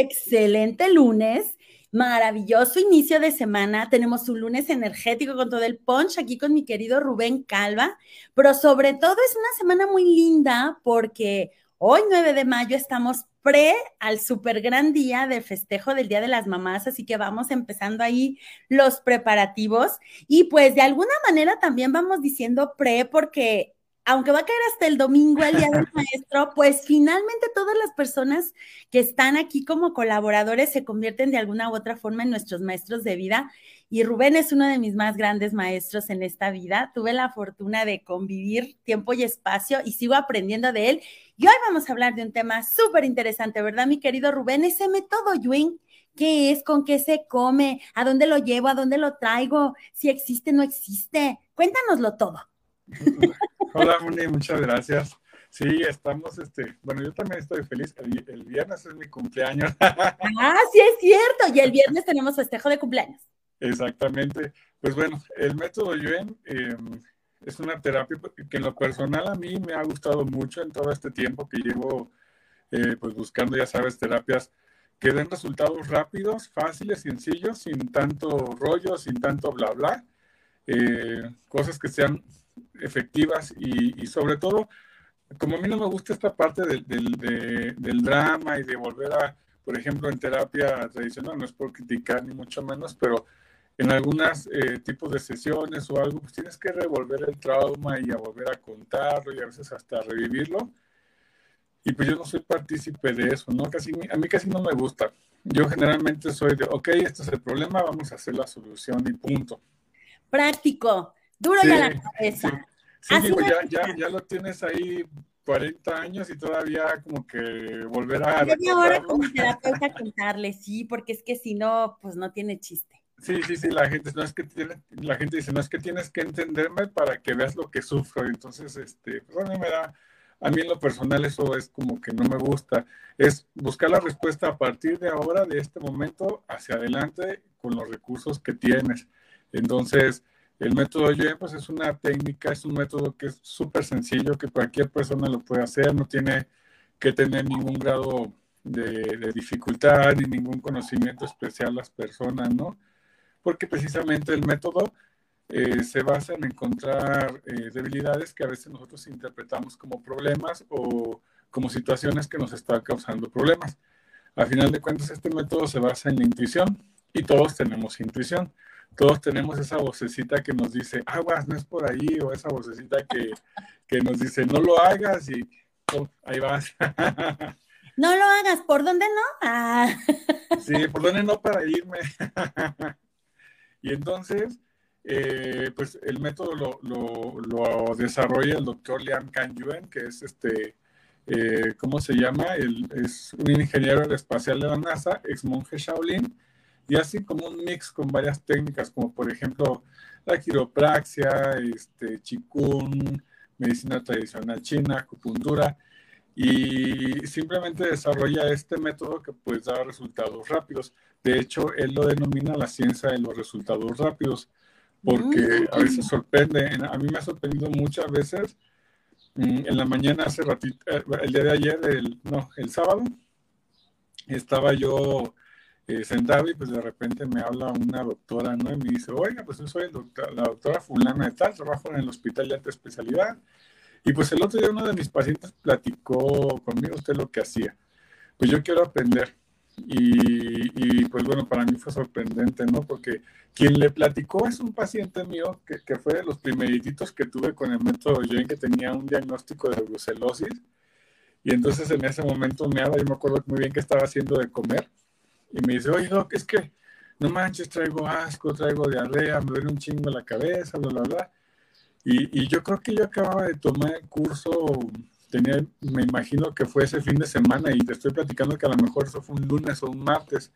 excelente lunes. Maravilloso inicio de semana. Tenemos un lunes energético con todo el punch aquí con mi querido Rubén Calva, pero sobre todo es una semana muy linda porque hoy 9 de mayo estamos pre al super gran día de festejo del Día de las Mamás, así que vamos empezando ahí los preparativos y pues de alguna manera también vamos diciendo pre porque aunque va a caer hasta el domingo el día del maestro, pues finalmente todas las personas que están aquí como colaboradores se convierten de alguna u otra forma en nuestros maestros de vida. Y Rubén es uno de mis más grandes maestros en esta vida. Tuve la fortuna de convivir tiempo y espacio y sigo aprendiendo de él. Y hoy vamos a hablar de un tema súper interesante, ¿verdad, mi querido Rubén? Ese método Yuin. ¿Qué es? ¿Con qué se come? ¿A dónde lo llevo? ¿A dónde lo traigo? ¿Si existe no existe? Cuéntanoslo todo. Hola, Moni, muchas gracias. Sí, estamos, este, bueno, yo también estoy feliz. El, viernes es mi cumpleaños. Ah, sí es cierto. Y el viernes tenemos festejo de cumpleaños. Exactamente. Pues bueno, el método Yuen em, es una terapia que en lo personal a mí me ha gustado mucho en todo este tiempo que llevo, eh, pues buscando, ya sabes, terapias que den resultados rápidos, fáciles, sencillos, sin tanto rollo, sin tanto bla bla. Eh, cosas que sean efectivas y, sobre todo, como a mí no me gusta esta parte del, del, drama y de volver a, por ejemplo, en terapia tradicional, no es por criticar ni mucho menos, pero en algunos eh, tipos de sesiones o algo, pues tienes que revolver el trauma y a volver a contarlo y a veces hasta revivirlo. Y pues yo no soy partícipe de eso, ¿no? Casi, a mí casi no me gusta. Yo generalmente soy de, ok, este es el problema, vamos a hacer la solución y punto. Práctico. Duro ya la cabeza. Sí, ya, ya, lo tienes ahí 40 años y todavía como que volver a... Yo ahora como terapeuta contarle, sí, porque es que si no, pues no tiene chiste. Sí, sí, sí, la gente, no es que tiene, la gente dice, no es que tienes que entenderme para que veas lo que sufro. Entonces, este, pues a mí me da, a mí en lo personal eso es como que no me gusta. Es buscar la respuesta a partir de ahora, de este momento, hacia adelante, con los recursos que tienes. Entonces, el método YE pues es una técnica, es un método que es súper sencillo, que cualquier persona lo puede hacer, no tiene que tener ningún grado de, dificultad ni ningún conocimiento especial las personas, ¿no? Porque precisamente el método eh, se basa en encontrar eh, debilidades que a veces nosotros interpretamos como problemas o como situaciones que nos están causando problemas. A final de cuentas, este método se basa en la intuición y todos tenemos intuición todos tenemos esa vocecita que nos dice, aguas, no es por ahí, o esa vocecita que, nos dice, no lo hagas y oh, ahí vas. No lo hagas, ¿por dónde no? Ah. Sí, ¿por dónde no para irme? Y entonces, eh, pues el método lo, desarrolla el doctor Liam Yuen, que es este, eh, ¿cómo se llama? es un ingeniero espacial de la NASA, ex monje Shaolin, y así como un mix con varias técnicas, como por ejemplo la quiropraxia, este, chikun, medicina tradicional china, acupuntura, y simplemente desarrolla este método que pues da resultados rápidos. De hecho, él lo denomina la ciencia de los resultados rápidos, porque a veces sorprende, a mí me ha sorprendido muchas veces, mm, en la mañana hace ratito, eh, el día de ayer, el, no, el sábado, estaba yo eh, sentado y pues de repente me habla una doctora, ¿no? Y me dice, oiga, pues yo soy la doctora fulana de tal, trabajo en el hospital de alta especialidad. Y pues el otro día uno de mis pacientes platicó conmigo usted lo que hacía. Pues yo quiero aprender. Y, y, pues bueno, para mí fue sorprendente, ¿no? Porque quien le platicó es un paciente mío que, que fue de los primeritos que tuve con el método Jane, que tenía un diagnóstico de brucelosis. Y entonces en ese momento me habla, yo me acuerdo muy bien que estaba haciendo de comer y me dice, oye, Doc, es que no manches, traigo asco, traigo diarrea, me duele un chingo la cabeza, bla, bla, bla. Y, y, yo creo que yo acababa de tomar el curso, tenía, me imagino que fue ese fin de semana y te estoy platicando que a lo mejor eso fue un lunes o un martes.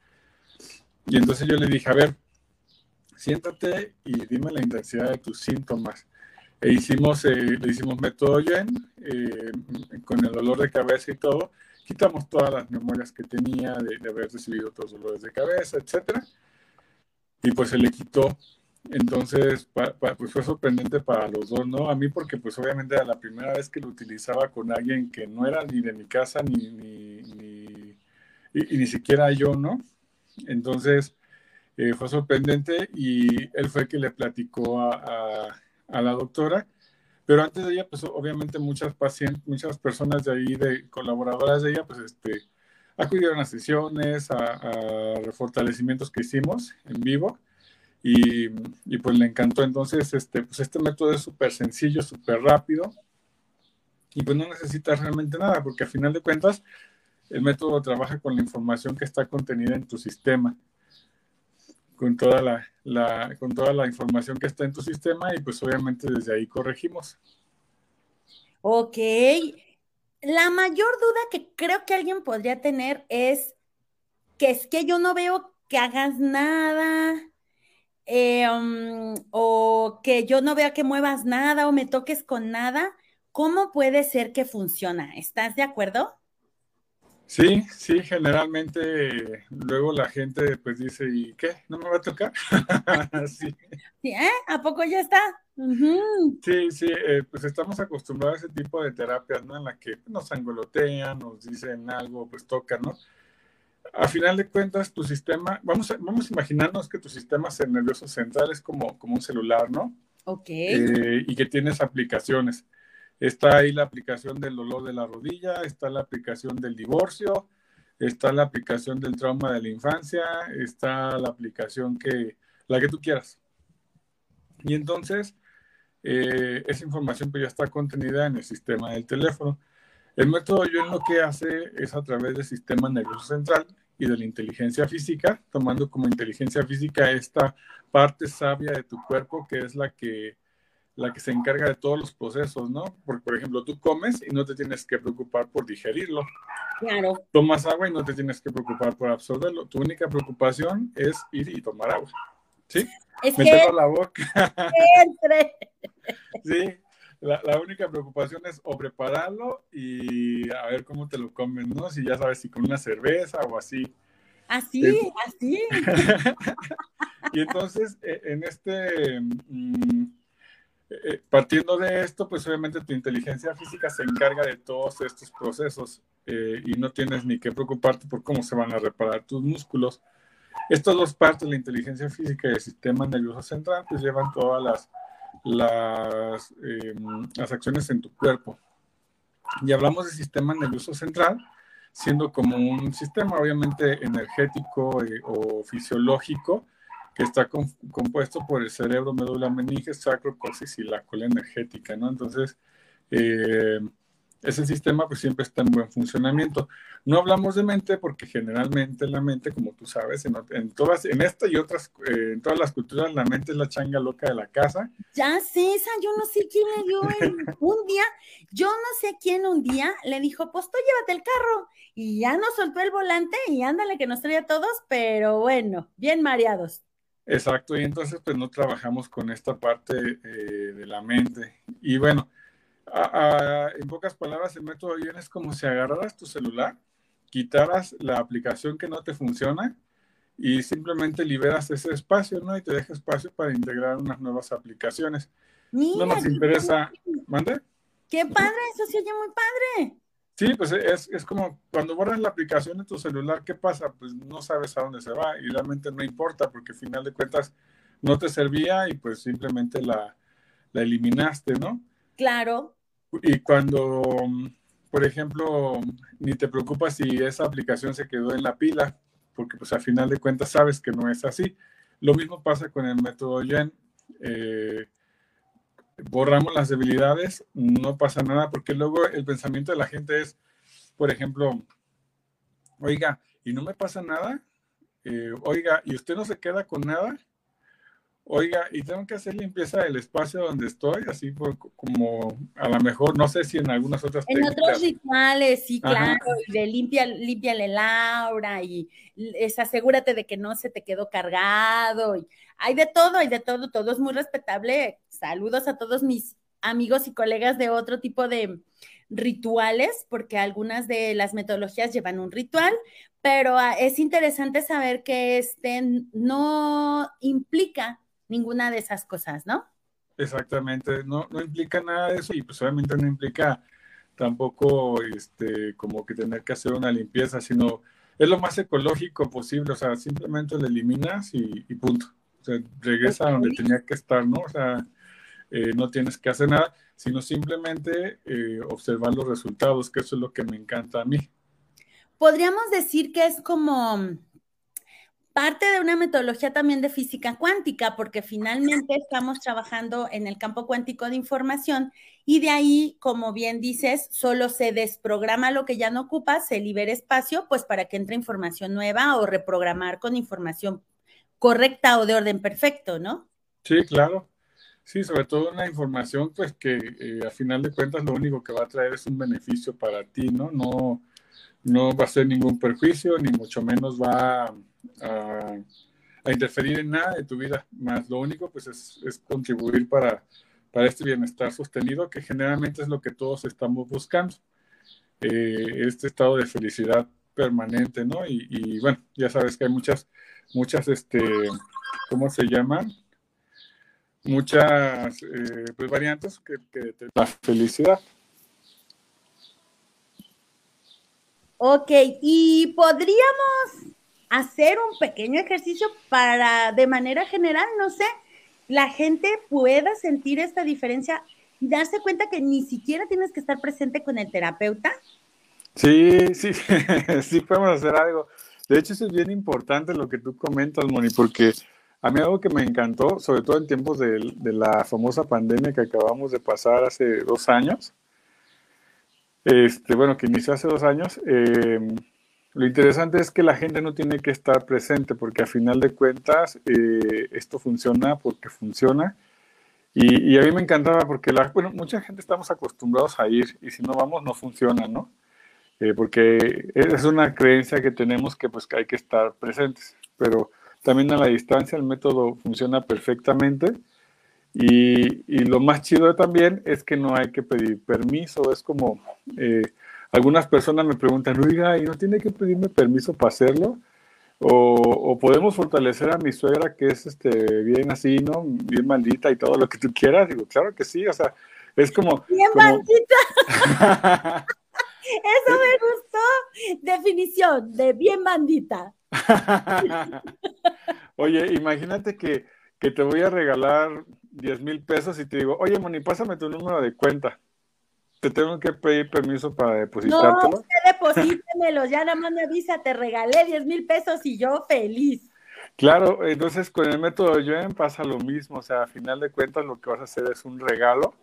Y entonces yo le dije, a ver, siéntate y dime la intensidad de tus síntomas. E hicimos, eh, le hicimos método Yen, eh, con el dolor de cabeza y todo, quitamos todas las memorias que tenía de, haber recibido todos los dolores de cabeza, etcétera, y pues se le quitó. Entonces, pues fue sorprendente para los dos, ¿no? A mí porque pues obviamente era la primera vez que lo utilizaba con alguien que no era ni de mi casa ni, ni, y, ni siquiera yo, ¿no? Entonces, eh, fue sorprendente y él fue el que le platicó a, a, la doctora. Pero antes de ella, pues obviamente muchas pacientes, muchas personas de ahí, de colaboradoras de ella, pues este, acudieron a sesiones, a, a fortalecimientos que hicimos en vivo. Y, y, pues le encantó. Entonces, este, pues este método es súper sencillo, súper rápido. Y pues no necesitas realmente nada porque al final de cuentas el método trabaja con la información que está contenida en tu sistema con toda la, con toda la información que está en tu sistema y pues obviamente desde ahí corregimos. Ok. La mayor duda que creo que alguien podría tener es que es que yo no veo que hagas nada um, o que yo no vea que muevas nada o me toques con nada. ¿Cómo puede ser que funciona? ¿Estás de acuerdo? Sí, sí, generalmente luego la gente pues dice, ¿y qué? ¿No me va a tocar? sí. ¿eh? ¿A poco ya está? Sí, sí, eh, pues estamos acostumbrados a ese tipo de terapias, ¿no? En la que nos angolotean, nos dicen algo, pues tocan, ¿no? A final de cuentas, tu sistema, vamos a, vamos a imaginarnos que tu sistema nervioso central es como, como un celular, ¿no? Ok. Eh, y que tienes aplicaciones. Está ahí la aplicación del dolor de la rodilla, está la aplicación del divorcio, está la aplicación del trauma de la infancia, está la aplicación que, la que tú quieras. Y entonces, eh, esa información pues ya está contenida en el sistema del teléfono. El método yo lo que hace es a través del sistema nervioso central y de la inteligencia física, tomando como inteligencia física esta parte sabia de tu cuerpo que es la que la que se encarga de todos los procesos, ¿no? Porque, por ejemplo, tú comes y no te tienes que preocupar por digerirlo. Claro. Tomas agua y no te tienes que preocupar por absorberlo. Tu única preocupación es ir y tomar agua. ¿Sí? Es Meterlo a la boca. Entre. sí. La, la, única preocupación es o prepararlo y a ver cómo te lo comes, ¿no? Si ya sabes, si con una cerveza o así. Así, así. y entonces, e, en este, mm, eh, partiendo de esto, pues obviamente tu inteligencia física se encarga de todos estos procesos eh, y no tienes ni que preocuparte por cómo se van a reparar tus músculos. Estas dos partes, la inteligencia física y el sistema nervioso central, pues llevan todas las, las, em, acciones en tu cuerpo. Y hablamos del sistema nervioso central, siendo como un sistema obviamente energético eh, o fisiológico, que está compuesto por el cerebro, médula meninge, sacro, coxis y la cola energética, ¿no? Entonces, eh, ese sistema pues siempre está en buen funcionamiento. No hablamos de mente porque generalmente la mente, como tú sabes, en, todas, en esta y otras, eh, en todas las culturas, la mente es la changa loca de la casa. Ya sé, esa, yo no sé quién le dio un día, yo no sé quién un día le dijo, pues tú llévate el carro y ya nos soltó el volante y ándale que nos trae a todos, pero bueno, bien mareados. Exacto, y entonces pues no trabajamos con esta parte eh, de la mente. Y bueno, en pocas palabras, el método bien es como si agarraras tu celular, quitaras la aplicación que no te funciona y simplemente liberas ese espacio, ¿no? Y te deja espacio para integrar unas nuevas aplicaciones. no nos interesa. ¿Mande? ¡Qué padre! Eso se oye muy padre. Sí, pues es, es, como cuando borras la aplicación de tu celular, ¿qué pasa? Pues no sabes a dónde se va y realmente no importa porque al final de cuentas no te servía y pues simplemente la, la eliminaste, ¿no? Claro. Y cuando, por ejemplo, ni te preocupas si esa aplicación se quedó en la pila, porque pues al final de cuentas sabes que no es así. Lo mismo pasa con el método Yen. Eh, borramos las debilidades, no pasa nada, porque luego el pensamiento de la gente es, por ejemplo, oiga, ¿y no me pasa nada? Eh, oiga, ¿y usted no se queda con nada? Oiga, y tengo que hacer limpieza del espacio donde estoy, así como a lo mejor, no sé si en algunas otras. En otros rituales, sí, claro, y de limpia, límpiale Laura y es, asegúrate de que no se te quedó cargado. Y hay de todo, hay de todo, todo es muy respetable. Saludos a todos mis amigos y colegas de otro tipo de rituales, porque algunas de las metodologías llevan un ritual, pero ah, es interesante saber que este no implica ninguna de esas cosas, ¿no? Exactamente, no, no implica nada de eso y pues obviamente no implica tampoco este, como que tener que hacer una limpieza, sino es lo más ecológico posible, o sea, simplemente lo eliminas y, punto. O sea, regresa a donde tenía que estar, ¿no? O sea, eh, no tienes que hacer nada, sino simplemente eh, observar los resultados, que eso es lo que me encanta a mí. Podríamos decir que es como parte de una metodología también de física cuántica, porque finalmente estamos trabajando en el campo cuántico de información y de ahí, como bien dices, solo se desprograma lo que ya no ocupa, se libera espacio, pues para que entre información nueva o reprogramar con información correcta o de orden perfecto, ¿no? Sí, claro. Sí, sobre todo una información, pues que eh, a final de cuentas lo único que va a traer es un beneficio para ti, ¿no? No, no va a ser ningún perjuicio, ni mucho menos va interferir en nada de tu vida, más lo único pues es, contribuir para, para, este bienestar sostenido, que generalmente es lo que todos estamos buscando, eh, este estado de felicidad permanente, ¿no? Y, bueno, ya sabes que hay muchas, muchas, este, ¿cómo se llaman? Muchas eh, pues, variantes que, que te la felicidad. Ok, y podríamos hacer un pequeño ejercicio para, de manera general, no sé, la gente pueda sentir esta diferencia y darse cuenta que ni siquiera tienes que estar presente con el terapeuta. Sí, sí, sí podemos hacer algo. De hecho, eso es bien importante lo que tú comentas, Moni, porque a mí algo que me encantó, sobre todo en tiempos de, la famosa pandemia que acabamos de pasar hace dos años, este, bueno, que inició hace dos años, eh, lo interesante es que la gente no tiene que estar presente porque a final de cuentas eh, esto funciona porque funciona. Y, a mí me encantaba porque la, bueno, mucha gente estamos acostumbrados a ir y si no vamos no funciona, ¿no? Eh, porque es una creencia que tenemos que pues que hay que estar presentes, pero también a la distancia el método funciona perfectamente y, y, lo más chido también es que no hay que pedir permiso, es como, eh, algunas personas me preguntan, oiga, ¿y no tiene que pedirme permiso para hacerlo? O, podemos fortalecer a mi suegra que es este, bien así, ¿no? Bien maldita y todo lo que tú quieras. Digo, claro que sí, o sea, es como... Bien maldita. Eso me gustó. Definición de bien bandita. Oye, imagínate que, que te voy a regalar 10 mil pesos y te digo, oye, Moni, pásame tu número de cuenta. Te tengo que pedir permiso para depositártelo. No, usted deposítemelo, ya nada más me avisa, te regalé 10 mil pesos y yo feliz. Claro, entonces con el método Yuen pasa lo mismo, o sea, a final de cuentas lo que vas a hacer es un regalo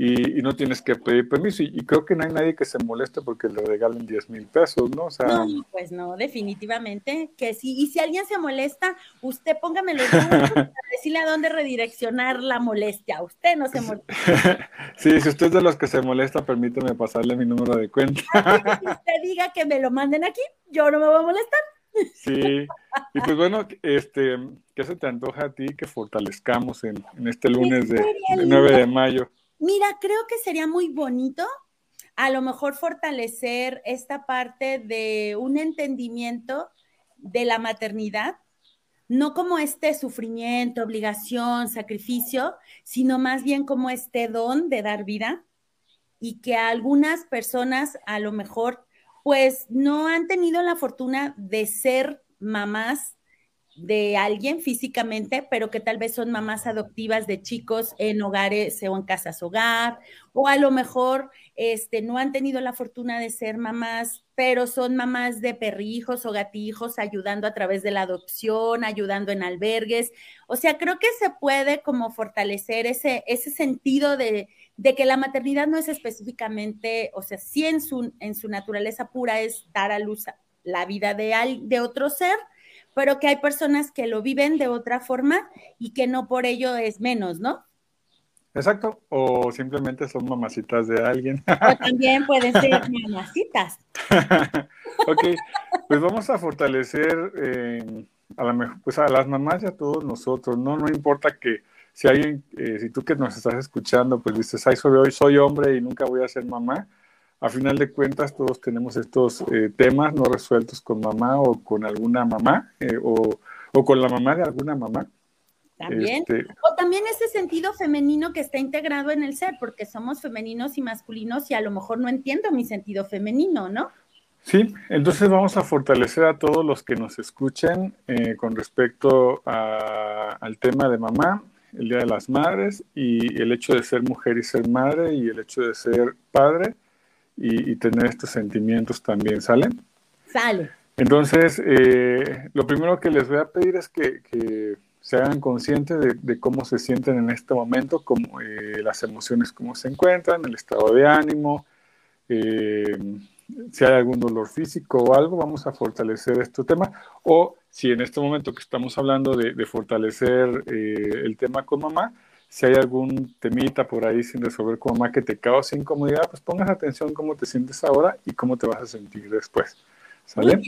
y, no tienes que pedir permiso. Y, creo que no hay nadie que se moleste porque le regalen 10 mil pesos, ¿no? O sea, no, pues no, definitivamente que sí. Y si alguien se molesta, usted póngamelo para decirle a dónde redireccionar la molestia. Usted no se molesta. sí, si usted es de los que se molesta, permíteme pasarle mi número de cuenta. si usted diga que me lo manden aquí, yo no me voy a molestar. Sí, y pues bueno, este, ¿qué se te antoja a ti que fortalezcamos en, este lunes de, de 9 de mayo? Mira, creo que sería muy bonito a lo mejor fortalecer esta parte de un entendimiento de la maternidad, no como este sufrimiento, obligación, sacrificio, sino más bien como este don de dar vida y que algunas personas a lo mejor pues no han tenido la fortuna de ser mamás de alguien físicamente, pero que tal vez son mamás adoptivas de chicos en hogares o en casas hogar, o a lo mejor este, no han tenido la fortuna de ser mamás, pero son mamás de perrijos o gatijos ayudando a través de la adopción, ayudando en albergues. O sea, creo que se puede como fortalecer ese, ese sentido de, de que la maternidad no es específicamente, o sea, sí en su, en su naturaleza pura es dar a luz la vida de, de otro ser, pero que hay personas que lo viven de otra forma y que no por ello es menos, ¿no? Exacto, o simplemente son mamacitas de alguien. O también pueden ser mamacitas. ok, pues vamos a fortalecer eh, a, la, pues a las mamás y a todos nosotros, ¿no? No importa que si alguien, eh, si tú que nos estás escuchando, pues dices, ay, soy, hoy soy hombre y nunca voy a ser mamá, a final de cuentas todos tenemos estos eh, temas no resueltos con mamá o con alguna mamá eh, o, con la mamá de alguna mamá. También. Este, o también ese sentido femenino que está integrado en el ser, porque somos femeninos y masculinos y a lo mejor no entiendo mi sentido femenino, ¿no? Sí, entonces vamos a fortalecer a todos los que nos escuchen eh, con respecto al tema de mamá, el Día de las Madres y el hecho de ser mujer y ser madre y el hecho de ser padre y, tener estos sentimientos también, ¿sale? Sale. Entonces, eh, lo primero que les voy a pedir es que, se hagan conscientes de, cómo se sienten en este momento, cómo, eh, las emociones, cómo se encuentran, el estado de ánimo, eh, si hay algún dolor físico o algo, vamos a fortalecer este tema. O si en este momento que estamos hablando de, fortalecer el tema con mamá, si hay algún temita por ahí sin resolver con mamá que te causa incomodidad, pues pongas atención cómo te sientes ahora y cómo te vas a sentir después. ¿Sale?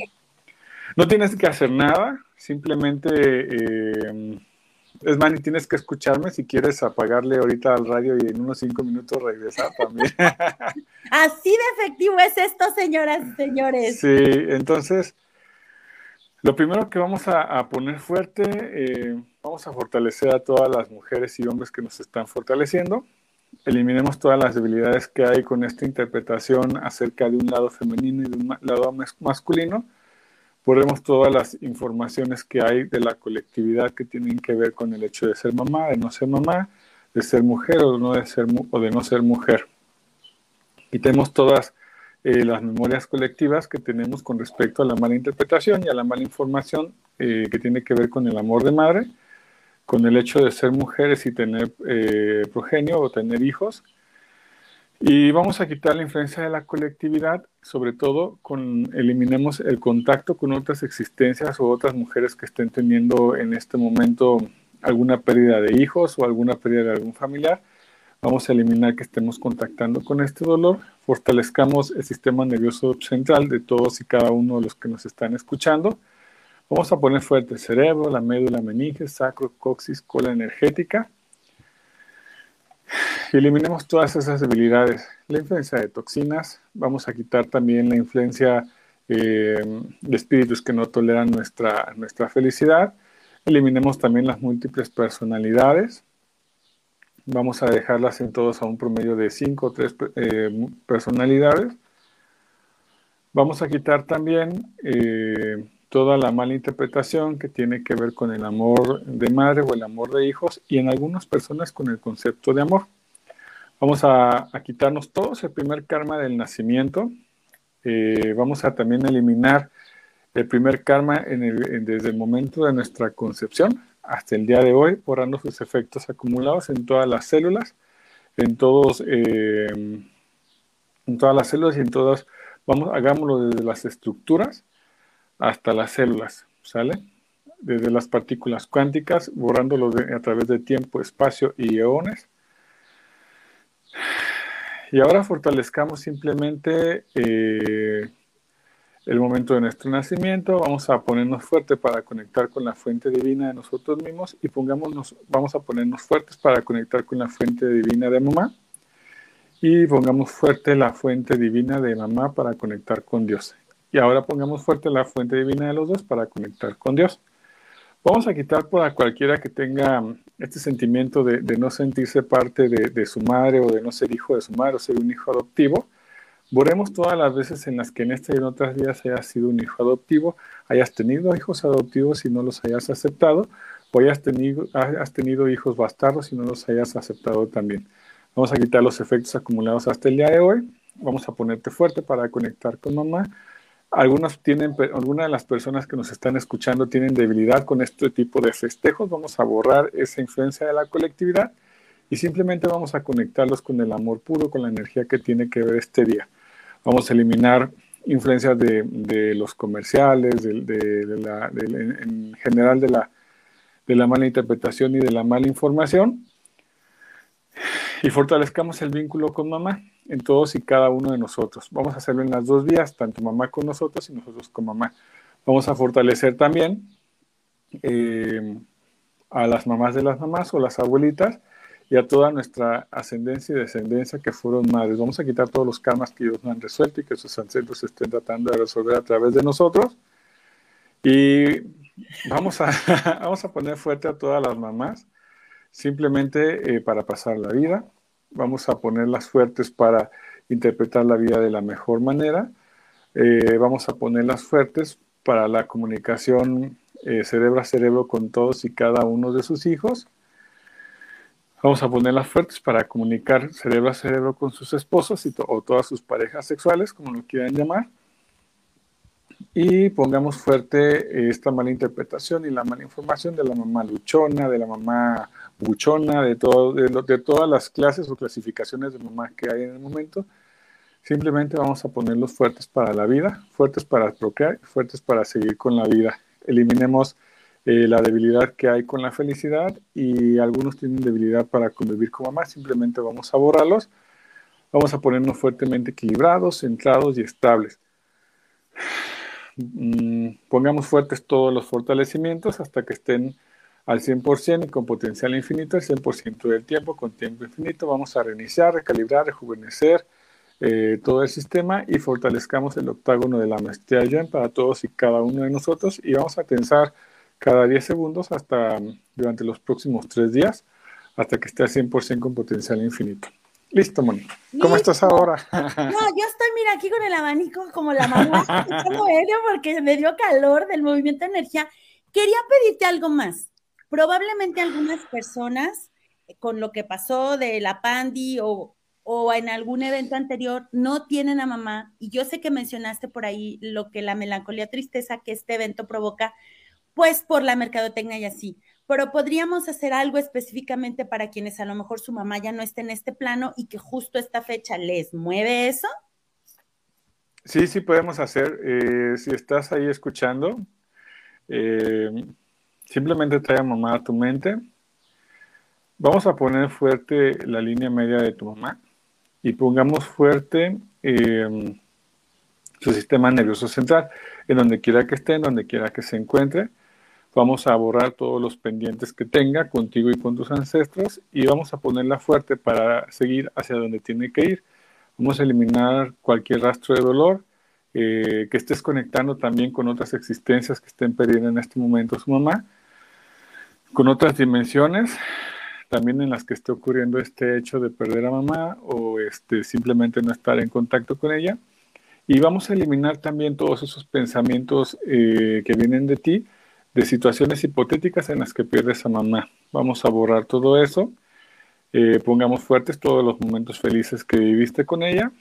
No tienes que hacer nada, simplemente, eh, es más, ni tienes que escucharme si quieres apagarle ahorita al radio y en unos cinco minutos regresar también. Así de efectivo es esto, señoras y señores. Sí, entonces, lo primero que vamos a, poner fuerte, eh, vamos a fortalecer a todas las mujeres y hombres que nos están fortaleciendo. Eliminemos todas las debilidades que hay con esta interpretación acerca de un lado femenino y de un lado masculino ponemos todas las informaciones que hay de la colectividad que tienen que ver con el hecho de ser mamá, de no ser mamá, de ser mujer o, no de, ser, o de no ser mujer. Y tenemos todas eh, las memorias colectivas que tenemos con respecto a la mala interpretación y a la mala información eh, que tiene que ver con el amor de madre, con el hecho de ser mujeres y tener eh, progenio o tener hijos, y vamos a quitar la influencia de la colectividad, sobre todo con eliminemos el contacto con otras existencias o otras mujeres que estén teniendo en este momento alguna pérdida de hijos o alguna pérdida de algún familiar. Vamos a eliminar que estemos contactando con este dolor, fortalezcamos el sistema nervioso central de todos y cada uno de los que nos están escuchando. Vamos a poner fuerte el cerebro, la médula meninge, sacro, coxis, cola energética y eliminemos todas esas debilidades. La influencia de toxinas, vamos a quitar también la influencia eh, de espíritus que no toleran nuestra, nuestra felicidad. Eliminemos también las múltiples personalidades. Vamos a dejarlas en todos a un promedio de 5 o 3 eh, personalidades. Vamos a quitar también eh, toda la mala interpretación que tiene que ver con el amor de madre o el amor de hijos y en algunas personas con el concepto de amor. Vamos a, quitarnos todos el primer karma del nacimiento. Eh, vamos a también eliminar el primer karma desde el momento de nuestra concepción hasta el día de hoy, borrando sus efectos acumulados en todas las células, en todos, eh, en todas las células y en todas, vamos, hagámoslo desde las estructuras hasta las células, ¿sale? Desde las partículas cuánticas, borrándolo a través de tiempo, espacio y eones. Y ahora fortalezcamos simplemente eh, el momento de nuestro nacimiento. Vamos a ponernos fuerte para conectar con la fuente divina de nosotros mismos y pongámonos, vamos a ponernos fuertes para conectar con la fuente divina de mamá. Y pongamos fuerte la fuente divina de mamá para conectar con Dios. Y ahora pongamos fuerte la fuente divina de los dos para conectar con Dios. Vamos a quitar por cualquiera que tenga este sentimiento de, no sentirse parte de, su madre o de no ser hijo de su madre o ser un hijo adoptivo. Borremos todas las veces en las que en este y en otras vidas hayas sido un hijo adoptivo, hayas tenido hijos adoptivos y no los hayas aceptado, o hayas tenido hijos bastardos y no los hayas aceptado también. Vamos a quitar los efectos acumulados hasta el día de hoy. Vamos a ponerte fuerte para conectar con mamá algunas tienen, algunas de las personas que nos están escuchando tienen debilidad con este tipo de festejos. Vamos a borrar esa influencia de la colectividad y simplemente vamos a conectarlos con el amor puro, con la energía que tiene que ver este día. Vamos a eliminar influencias de, los comerciales, en general de la, de la mala interpretación y de la mala información y fortalezcamos el vínculo con mamá en todos y cada uno de nosotros. Vamos a hacerlo en las dos vías, tanto mamá con nosotros y nosotros con mamá. Vamos a fortalecer también eh, a las mamás de las mamás o las abuelitas y a toda nuestra ascendencia y descendencia que fueron madres. Vamos a quitar todos los karmas que ellos no han resuelto y que sus ancestros estén tratando de resolver a través de nosotros. Y vamos a, vamos a poner fuerte a todas las mamás simplemente eh, para pasar la vida. Vamos a ponerlas fuertes para interpretar la vida de la mejor manera. Eh, vamos a ponerlas fuertes para la comunicación eh, cerebro a cerebro con todos y cada uno de sus hijos. Vamos a ponerlas fuertes para comunicar cerebro a cerebro con sus esposos y o todas sus parejas sexuales, como lo quieran llamar. Y pongamos fuerte esta mala interpretación y la mala información de la mamá luchona, de la mamá buchona, de, de, todas las clases o clasificaciones de mamá que hay en el momento. Simplemente vamos a ponerlos fuertes para la vida, fuertes para procrear, fuertes para seguir con la vida. Eliminemos eh, la debilidad que hay con la felicidad y algunos tienen debilidad para convivir con mamá, simplemente vamos a borrarlos. Vamos a ponernos fuertemente equilibrados, centrados y estables. Mm, pongamos fuertes todos los fortalecimientos hasta que estén al 100% y con potencial infinito el 100% del tiempo, con tiempo infinito. Vamos a reiniciar, recalibrar, rejuvenecer eh, todo el sistema y fortalezcamos el octágono de la maestría Yuan para todos y cada uno de nosotros y vamos a tensar cada 10 segundos hasta durante los próximos 3 días hasta que esté al 100% con potencial infinito. Listo, Moni. ¿Cómo estás ahora? No, yo estoy, mira, aquí con el abanico como la mamá, porque me dio calor del movimiento de energía. Quería pedirte algo más. Probablemente algunas personas, eh, con lo que pasó de la pandi o, o en algún evento anterior, no tienen a mamá. Y yo sé que mencionaste por ahí lo que la melancolía, tristeza que este evento provoca pues por la mercadotecnia y así. Pero podríamos hacer algo específicamente para quienes a lo mejor su mamá ya no esté en este plano y que justo esta fecha les mueve eso. Sí, sí podemos hacer. Eh, si estás ahí escuchando, eh, simplemente trae a mamá a tu mente. Vamos a poner fuerte la línea media de tu mamá y pongamos fuerte eh, su sistema nervioso central, en donde quiera que esté, en donde quiera que se encuentre. Vamos a borrar todos los pendientes que tenga contigo y con tus ancestros y vamos a ponerla fuerte para seguir hacia donde tiene que ir. Vamos a eliminar cualquier rastro de dolor, eh, que estés conectando también con otras existencias que estén perdiendo en este momento su mamá, con otras dimensiones, también en las que esté ocurriendo este hecho de perder a mamá o este, simplemente no estar en contacto con ella. Y vamos a eliminar también todos esos pensamientos eh, que vienen de ti, de situaciones hipotéticas en las que pierdes a mamá. Vamos a borrar todo eso. Eh, pongamos fuertes todos los momentos felices que viviste con ella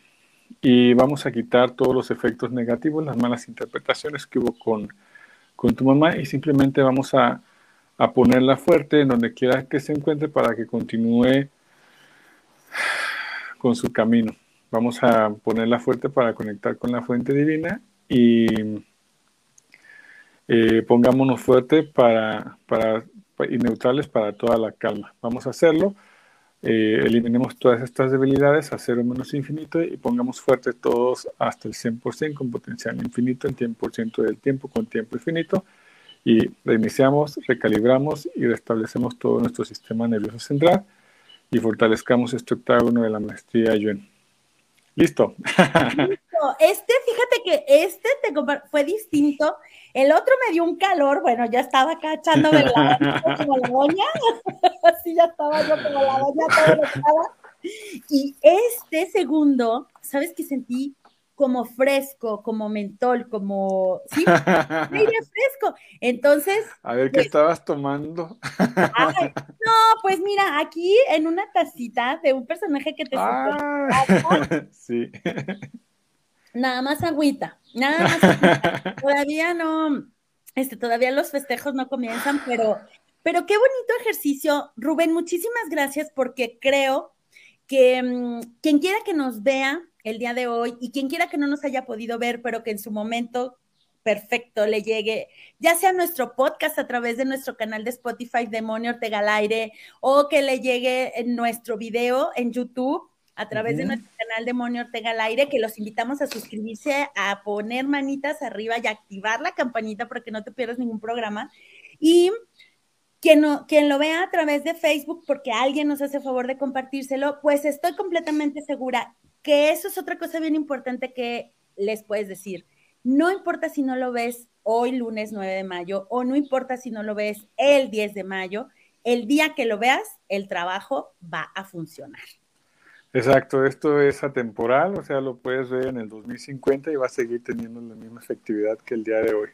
y vamos a quitar todos los efectos negativos, las malas interpretaciones que hubo con, con tu mamá y simplemente vamos a, a ponerla fuerte en donde quiera que se encuentre para que continúe con su camino. Vamos a ponerla fuerte para conectar con la fuente divina y eh, pongámonos fuerte para, para, y neutrales para toda la calma. Vamos a hacerlo. Eh, eliminemos todas estas debilidades a cero menos infinito y pongamos fuerte todos hasta el 100% con potencial infinito en 100% del tiempo con tiempo infinito y reiniciamos, recalibramos y restablecemos todo nuestro sistema nervioso central y fortalezcamos este octágono de la maestría Yuen. Listo. Este, fíjate que este te fue distinto. El otro me dio un calor, bueno, ya estaba acá echándome la como la doña. Así ya estaba yo como la doña, todo Y este segundo, ¿sabes qué sentí? como fresco, como mentol, como, sí, aire fresco. Entonces. A ver, ¿qué pues estabas tomando? no, pues mira, aquí en una tacita de un personaje que te ah, Sí. Nada más agüita, nada más agüita. Todavía no, este, todavía los festejos no comienzan, pero, pero qué bonito ejercicio. Rubén, muchísimas gracias porque creo que mm, quien quiera que nos vea el día de hoy y quien quiera que no nos haya podido ver, pero que en su momento perfecto le llegue, ya sea nuestro podcast a través de nuestro canal de Spotify Demonio Ortega al aire o que le llegue en nuestro video en YouTube a través de nuestro canal Demonio Ortega al aire, que los invitamos a suscribirse, a poner manitas arriba y activar la campanita para que no te pierdas ningún programa. Y quien, no, quien lo vea a través de Facebook, porque alguien nos hace favor de compartírselo, pues estoy completamente segura que eso es otra cosa bien importante que les puedes decir. No importa si no lo ves hoy lunes 9 de mayo o no importa si no lo ves el 10 de mayo, el día que lo veas, el trabajo va a funcionar. Exacto, esto es atemporal, o sea, lo puedes ver en el 2050 y va a seguir teniendo la misma efectividad que el día de hoy.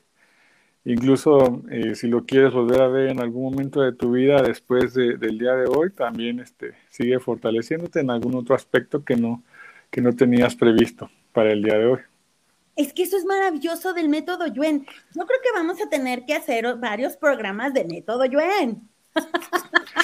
Incluso eh, si lo quieres volver a ver en algún momento de tu vida después del día de hoy, también este, sigue fortaleciéndote en algún otro aspecto que no, que no tenías previsto para el día de hoy. Es que eso es maravilloso del método Yuen. Yo creo que vamos a tener que hacer varios programas de método Yuen.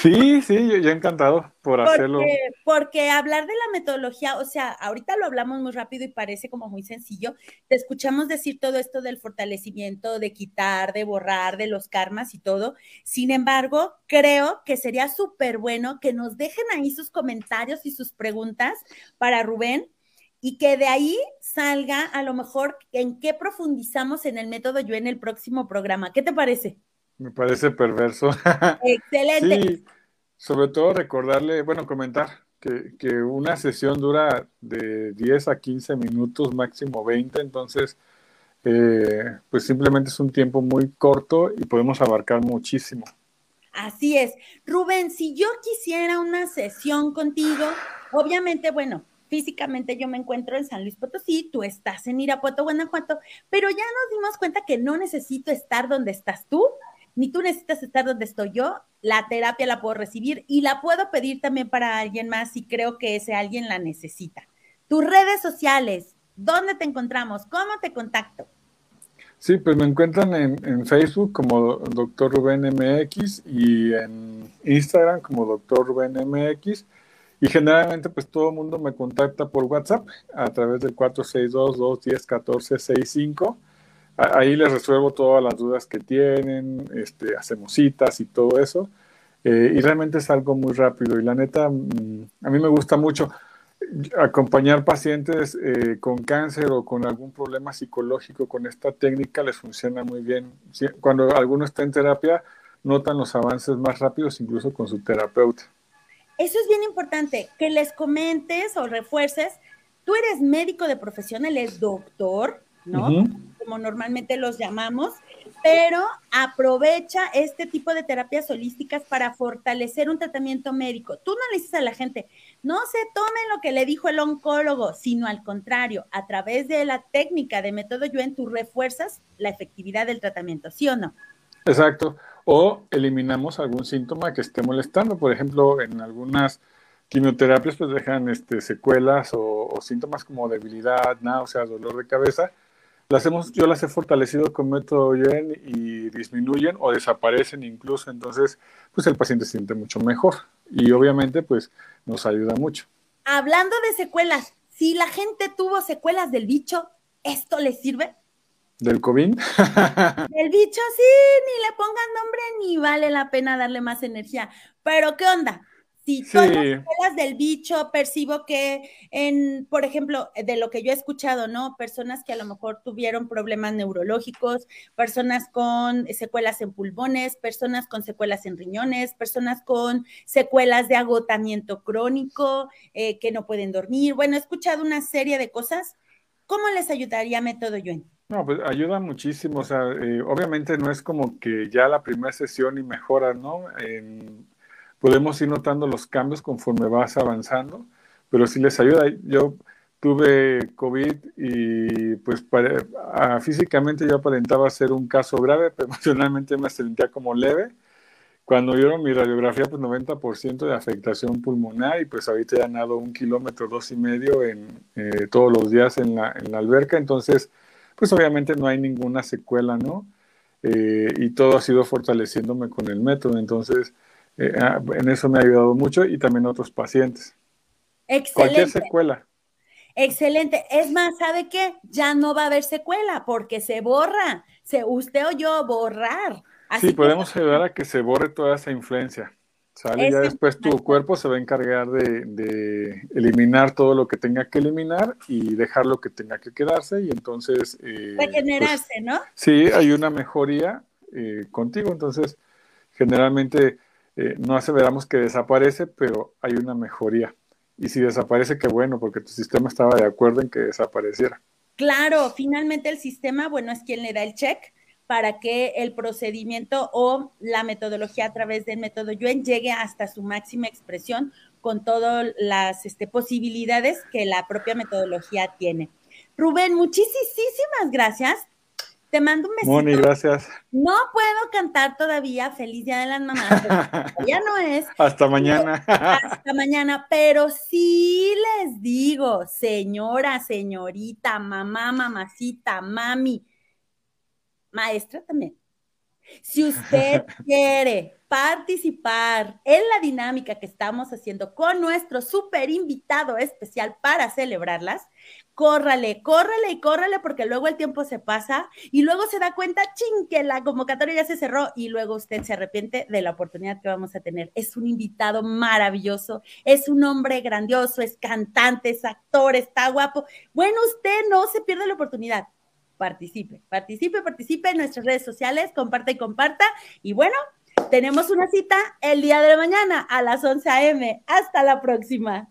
Sí, sí, yo, he encantado por hacerlo. Porque hablar de la metodología, o sea, ahorita lo hablamos muy rápido y parece como muy sencillo. Te escuchamos decir todo esto del fortalecimiento, de quitar, de borrar, de los karmas y todo. Sin embargo, creo que sería súper bueno que nos dejen ahí sus comentarios y sus preguntas para Rubén y que de ahí salga a lo mejor en qué profundizamos en el método yo en el próximo programa. ¿Qué te parece? Me parece perverso. Excelente. sí, sobre todo recordarle, bueno, comentar que, que, una sesión dura de 10 a 15 minutos, máximo 20, entonces, eh, pues simplemente es un tiempo muy corto y podemos abarcar muchísimo. Así es. Rubén, si yo quisiera una sesión contigo, obviamente, bueno, físicamente yo me encuentro en San Luis Potosí, tú estás en Irapuato, Guanajuato, pero ya nos dimos cuenta que no necesito estar donde estás tú ni tú necesitas estar donde estoy yo, la terapia la puedo recibir y la puedo pedir también para alguien más si creo que ese alguien la necesita. Tus redes sociales, ¿dónde te encontramos? ¿Cómo te contacto? Sí, pues me encuentran en, Facebook como Dr. Rubén MX y en Instagram como Dr. Rubén MX. Y generalmente pues todo el mundo me contacta por WhatsApp a través del 462-210-1465 ahí les resuelvo todas las dudas que tienen, este, hacemos citas y todo eso. Eh, y realmente es algo muy rápido. Y la neta, mm, a mí me gusta mucho acompañar pacientes eh, con cáncer o con algún problema psicológico con esta técnica les funciona muy bien. Cuando alguno está en terapia, notan los avances más rápidos incluso con su terapeuta. Eso es bien importante, que les comentes o refuerces. Tú eres médico de profesión, él es doctor, ¿no? Como normalmente los llamamos, pero aprovecha este tipo de terapias holísticas para fortalecer un tratamiento médico. Tú no le dices a la gente, no se tomen lo que le dijo el oncólogo, sino al contrario, a través de la técnica de método Yuen, tú refuerzas la efectividad del tratamiento, ¿sí o no? Exacto. O eliminamos algún síntoma que esté molestando. Por ejemplo, en algunas quimioterapias pues dejan este, secuelas o, o síntomas como debilidad, náuseas, dolor de cabeza las hemos, yo las he fortalecido con método Yen y disminuyen o desaparecen incluso, entonces pues el paciente se siente mucho mejor y obviamente pues nos ayuda mucho. Hablando de secuelas, si la gente tuvo secuelas del bicho, ¿esto le sirve? ¿Del COVID? Del bicho, sí, ni le pongan nombre ni vale la pena darle más energía. Pero ¿qué onda? Si todas las escuelas del bicho percibo que en, por ejemplo, de lo que yo he escuchado, ¿no? Personas que a lo mejor tuvieron problemas neurológicos, personas con secuelas en pulmones, personas con secuelas en riñones, personas con secuelas de agotamiento crónico, eh, que no pueden dormir. Bueno, he escuchado una serie de cosas. ¿Cómo les ayudaría Método Yuen? No, pues ayuda muchísimo. O sea, eh, obviamente no es como que ya la primera sesión y mejora, ¿no? En, podemos ir notando los cambios conforme vas avanzando, pero si les ayuda. Yo tuve COVID y pues físicamente yo aparentaba ser un caso grave, pero emocionalmente me sentía como leve. Cuando vieron mi radiografía, pues 90% de afectación pulmonar y pues ahorita he ganado un kilómetro, dos y medio en, eh, todos los días en la, en la, alberca, entonces pues obviamente no hay ninguna secuela, ¿no? Eh, y todo ha sido fortaleciéndome con el método, entonces eh, ah, en eso me ha ayudado mucho y también otros pacientes. Excelente. Cualquier secuela. Excelente. Es más, ¿sabe qué? Ya no va a haber secuela porque se borra. Se, usted o yo borrar. sí, podemos ayudar a que se borre toda esa influencia. ¿Sale? ya después tu cuerpo se va a encargar de, eliminar todo lo que tenga que eliminar y dejar lo que tenga que quedarse y entonces... Eh, Regenerarse, pues, ¿no? Sí, hay una mejoría eh, contigo, entonces generalmente eh, no aseveramos que desaparece, pero hay una mejoría. Y si desaparece, qué bueno, porque tu sistema estaba de acuerdo en que desapareciera. Claro, finalmente el sistema, bueno, es quien le da el check para que el procedimiento o la metodología a través del método Yuen llegue hasta su máxima expresión con todas las este, posibilidades que la propia metodología tiene. Rubén, muchísimas gracias. Te mando un besito. Moni, gracias. No puedo cantar todavía Feliz Día de las Mamás. Ya no es. Hasta mañana. Hasta mañana. Pero sí les digo, señora, señorita, mamá, mamacita, mami, maestra también. Si usted quiere participar en la dinámica que estamos haciendo con nuestro super invitado especial para celebrarlas, córrale, córrale y córrale porque luego el tiempo se pasa y luego se da cuenta, ching, que la convocatoria ya se cerró y luego usted se arrepiente de la oportunidad que vamos a tener. Es un invitado maravilloso, es un hombre grandioso, es cantante, es actor, está guapo. Bueno, usted no se pierde la oportunidad. Participe, participe, participe en nuestras redes sociales, comparta y comparta. Y bueno, tenemos una cita el día de mañana a las 11 a.m. Hasta la próxima.